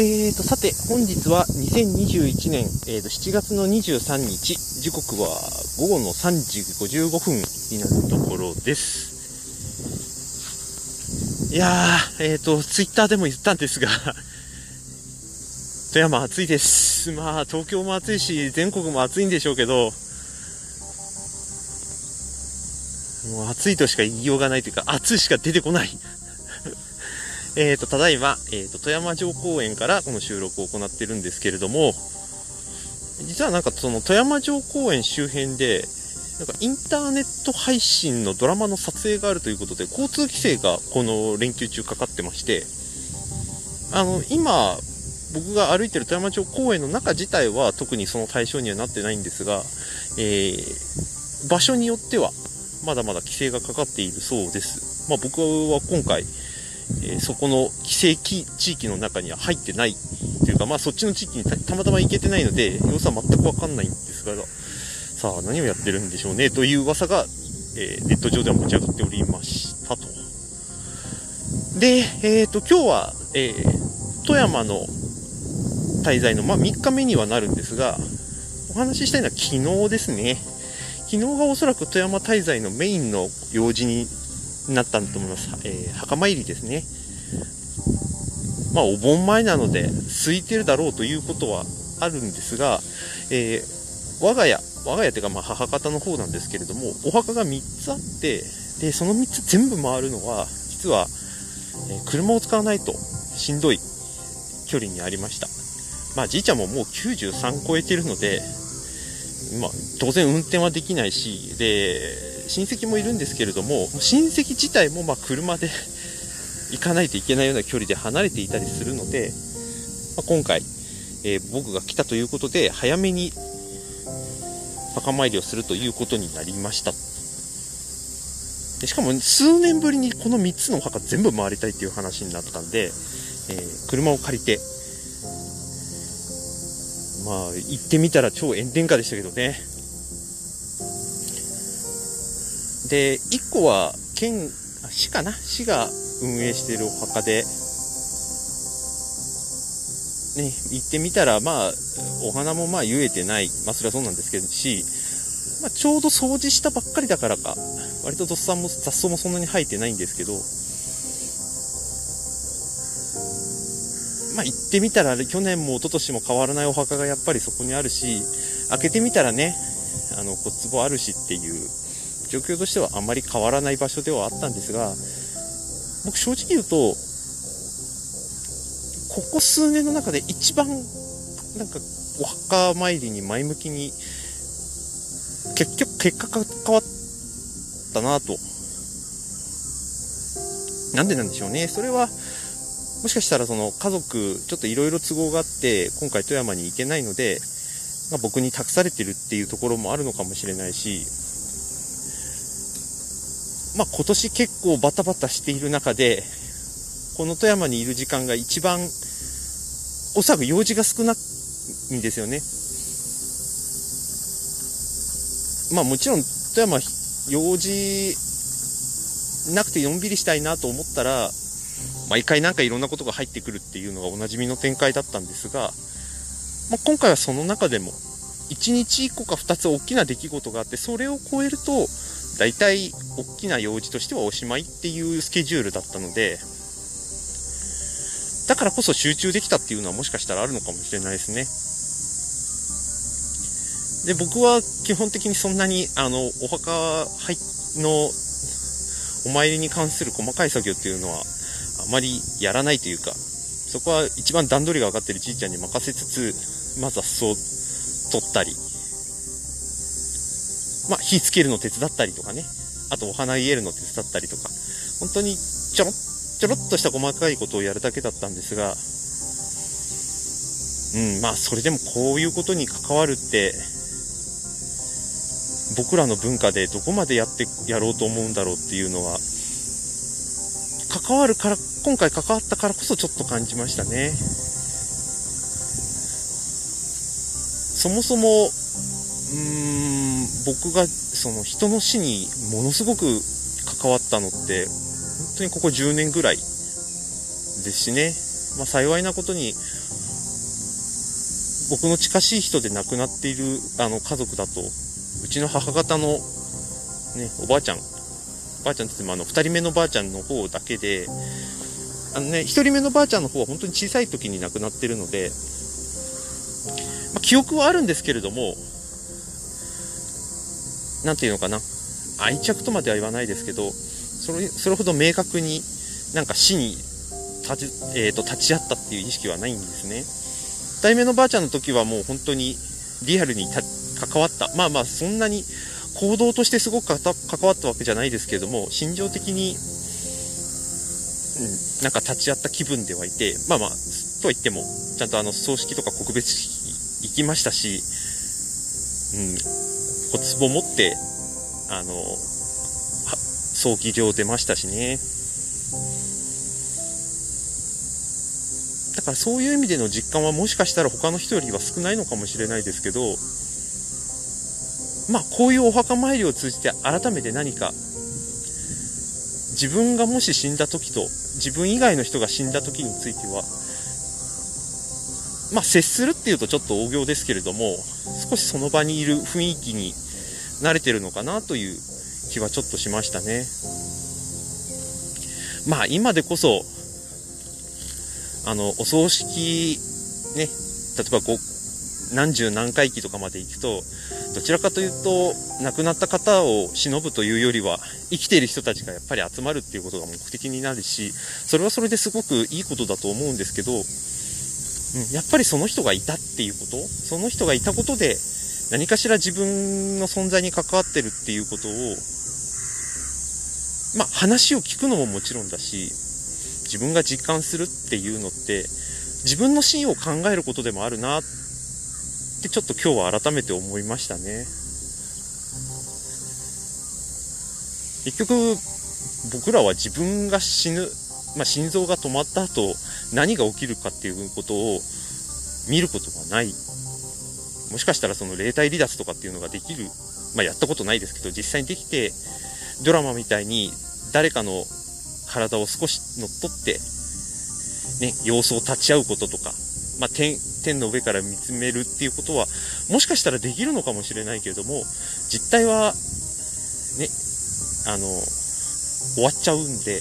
えーと、さて、本日は2021年、えーと、7月の23日、時刻は午後の3時55分になるところです。いやー、えーと、ツイッターでも言ったんですが富山暑いです。まあ、東京も暑いし、全国も暑いんでしょうけど、もう暑いとしか言いようがないというか、暑いしか出てこないえっ、ー、と、ただいま、えっ、ー、と、富山城公園からこの収録を行ってるんですけれども、実はなんかその富山城公園周辺で、なんかインターネット配信のドラマの撮影があるということで、交通規制がこの連休中かかってまして、あの、今、僕が歩いてる富山城公園の中自体は特にその対象にはなってないんですが、えー、場所によってはまだまだ規制がかかっているそうです。まあ僕は今回、え、そこの規制地域の中には入ってないというか、まあそっちの地域にたまたま行けてないので、様子は全くわかんないんですが、さあ何をやってるんでしょうねという噂が、えー、ネット上では持ち上がっておりましたと。で、えっ、ー、と、今日は、えー、富山の滞在の、まあ、3日目にはなるんですが、お話ししたいのは昨日ですね。昨日がおそらく富山滞在のメインの用事になったんだと思います。えー、墓参りですね。まあ、お盆前なので、空いてるだろうということはあるんですが、えー、我が家、我が家というか、まあ、母方の方なんですけれども、お墓が3つあって、で、その3つ全部回るのは、実は、え、車を使わないとしんどい距離にありました。まあ、じいちゃんももう93超えてるので、まあ、当然運転はできないし、で、親戚もいるんですけれども、親戚自体もま車で 行かないといけないような距離で離れていたりするので、まあ、今回、えー、僕が来たということで、早めに墓参りをするということになりました。でしかも、数年ぶりにこの3つのお墓全部回りたいっていう話になったんで、えー、車を借りて、まあ、行ってみたら超炎天下でしたけどね。で、1個は県、市かな？市が運営しているお墓で、ね、行ってみたら、まあ、お花もまあ言えてない。まあそれはそうなんですけどし、まあ、ちょうど掃除したばっかりだからか、割と雑草も雑草もそんなに生えてないんですけど、まあ行ってみたら、去年も一昨年も変わらないお墓がやっぱりそこにあるし、開けてみたらね、あの、骨壺あるしっていう、状況としてはあまり変わらない場所ではあったんですが、僕正直言うと、ここ数年の中で一番、なんか、お墓参りに前向きに、結局、結果が変わったなと。なんでなんでしょうね。それは、もしかしたらその家族、ちょっといろいろ都合があって、今回富山に行けないので、ま、僕に託されてるっていうところもあるのかもしれないし、まあ、今年結構バタバタしている中で、この富山にいる時間が一番、おそらく用事が少ないんですよね。まあもちろん富山用事なくてのんびりしたいなと思ったら、毎回なんかいろんなことが入ってくるっていうのがおなじみの展開だったんですが、まあ、今回はその中でも、1日1個か2つ大きな出来事があって、それを超えると、大体大きな用事としてはおしまいっていうスケジュールだったので、だからこそ集中できたっていうのはもしかしたらあるのかもしれないですね。で、僕は基本的にそんなに、あの、お墓のお参りに関する細かい作業っていうのはあまりやらないというか、そこは一番段取りが上がってるじいちゃんに任せつつ、まあ雑草取ったり、まあ、火つけるの手伝ったりとかね、あとお花入れるの手伝ったりとか、本当にちょろちょろっとした細かいことをやるだけだったんですが、うん、まあ、それでもこういうことに関わるって、僕らの文化でどこまでやってやろうと思うんだろうっていうのは、関わるから、今回関わったからこそちょっと感じましたね。そもそも、うーん、僕がその人の死にものすごく関わったのって、本当にここ10年ぐらいですしね。まあ、幸いなことに僕の近しい人で亡くなっているあの家族だとうちの母方の、ね、おばあちゃんおばあちゃんって言ってもあの2人目のばあちゃんの方だけであのね1人目のばあちゃんの方は本当に小さい時に亡くなってるので、まあ、記憶はあるんですけれども何て言うのかな。愛着とまでは言わないですけどそれそれほど明確になんか死に立ち,、えーと、立ち会ったっていう意識はないんですね。2人目のばあちゃんの時はもう本当にリアルに関わった。まあまあそんなに行動としてすごく関わったわけじゃないですけれども心情的に、うん、なんか立ち会った気分ではいてまあまあとは言ってもちゃんとあの葬式とか告別式行きましたし、うん、お壺持ってあの葬儀場出ましたしね。だからそういう意味での実感はもしかしたら他の人よりは少ないのかもしれないですけどまあこういうお墓参りを通じて改めて何か自分がもし死んだ時と自分以外の人が死んだ時についてはまあ接するっていうとちょっと大行ですけれども少しその場にいる雰囲気に慣れてるのかなという気はちょっとしましたね。まあ今でこそあのお葬式ね例えばこう何十何回忌とかまで行くとどちらかというと亡くなった方を忍ぶというよりは生きている人たちがやっぱり集まるっていうことが目的になるしそれはそれですごくいいことだと思うんですけど、うん、やっぱりその人がいたっていうこと？その人がいたことで何かしら自分の存在に関わってるっていうことをまあ話を聞くのももちろんだし自分が実感するっていうのって自分の真意を考えることでもあるなってちょっと今日は改めて思いましたね。結局僕らは自分が死ぬ、まあ、心臓が止まった後何が起きるかっていうことを見ることはない。もしかしたらその霊体離脱とかっていうのができる、まあ、やったことないですけど実際にできてドラマみたいに誰かの体を少し乗っ取って、ね、様子を立ち会うこととか、まあ、天天の上から見つめるっていうことはもしかしたらできるのかもしれないけれども実態はねあの終わっちゃうんで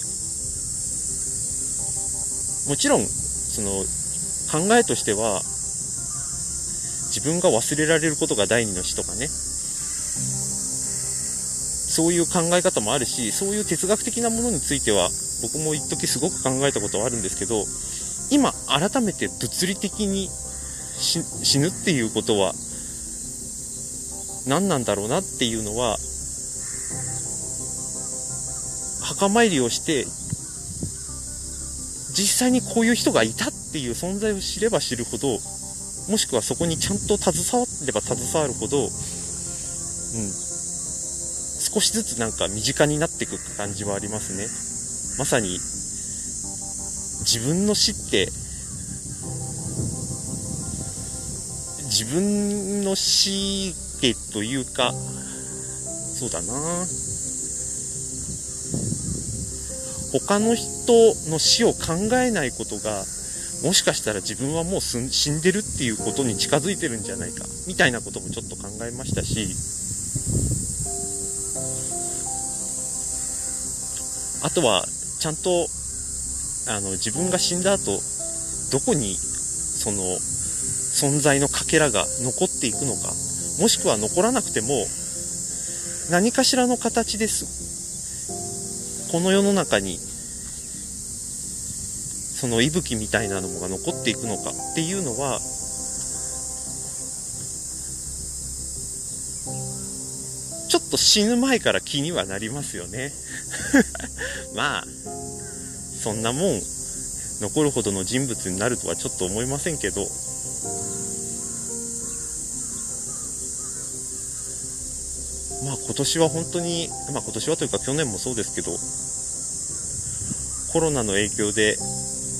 もちろんその考えとしては自分が忘れられることが第二の死とかね。そういう考え方もあるしそういう哲学的なものについては僕も一時すごく考えたことはあるんですけど今改めて物理的に死ぬっていうことは何なんだろうなっていうのは墓参りをして実際にこういう人がいたっていう存在を知れば知るほどもしくはそこにちゃんと携われば携わるほど、うん、少しずつなんか身近になっていく感じはありますね。まさに自分の死って自分の死ってというかそうだな他の人の死を考えないことがもしかしたら自分はもう死んでるっていうことに近づいてるんじゃないかみたいなこともちょっと考えましたしあとはちゃんとあの自分が死んだ後どこにその存在のかけらが残っていくのかもしくは残らなくても何かしらの形です。この世の中にその息吹みたいなのが残っていくのかっていうのはちょっと死ぬ前から気にはなりますよね。まあそんなもん残るほどの人物になるとはちょっと思いませんけど。今年は本当に、まあ今年はというか去年もそうですけど、コロナの影響で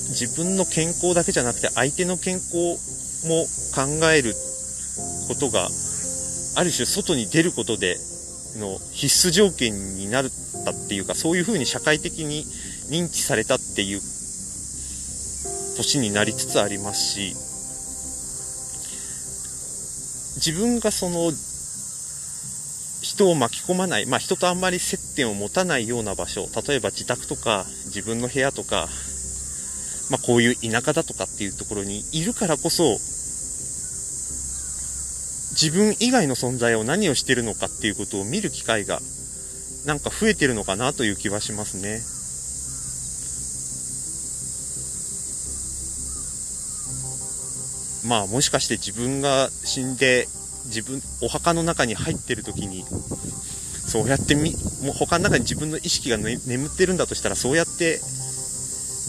自分の健康だけじゃなくて相手の健康も考えることがある種外に出ることでの必須条件になったっていうかそういうふうに社会的に認知されたっていう年になりつつありますし自分がその人を巻き込まない、まあ、人とあんまり接点を持たないような場所例えば自宅とか自分の部屋とか、まあ、こういう田舎だとかっていうところにいるからこそ自分以外の存在を何をしてるのかっていうことを見る機会がなんか増えてるのかなという気はしますね。まあもしかして自分が死んで自分お墓の中に入ってる時にそうやってみもう他の中に自分の意識が、ね、眠ってるんだとしたらそうやって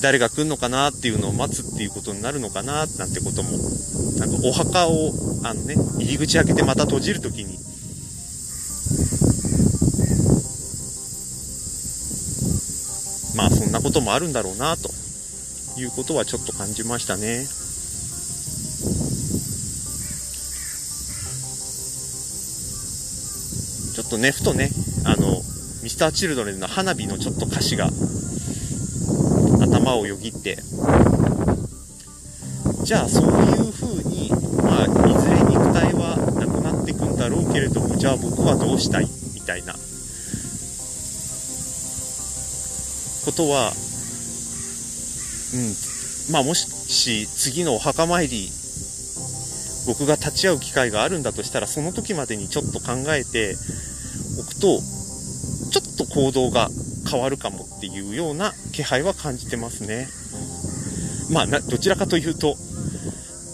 誰が来るのかなっていうのを待つっていうことになるのかななんてこともなんかお墓をあのね入り口開けてまた閉じる時にまあそんなこともあるんだろうなということはちょっと感じましたね。っとね、ふとね、あの、ミスターチルドレンの花火のちょっと歌詞が頭をよぎって、じゃあそういう風に、まあ、いずれ肉体はなくなっていくんだろうけれども、じゃあ僕はどうしたいみたいな。ことは、うん、まあもし次のお墓参り僕が立ち会う機会があるんだとしたらその時までにちょっと考えてとちょっと行動が変わるかもっていうような気配は感じてますね。まあ、どちらかというと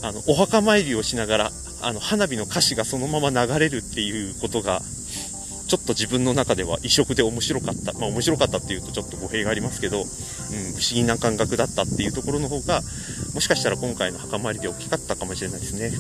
あのお墓参りをしながらあの花火の歌詞がそのまま流れるっていうことがちょっと自分の中では異色で面白かった。まあ面白かったっていうとちょっと語弊がありますけど、うん、不思議な感覚だったっていうところの方が、もしかしたら今回の墓参りで大きかったかもしれないですね。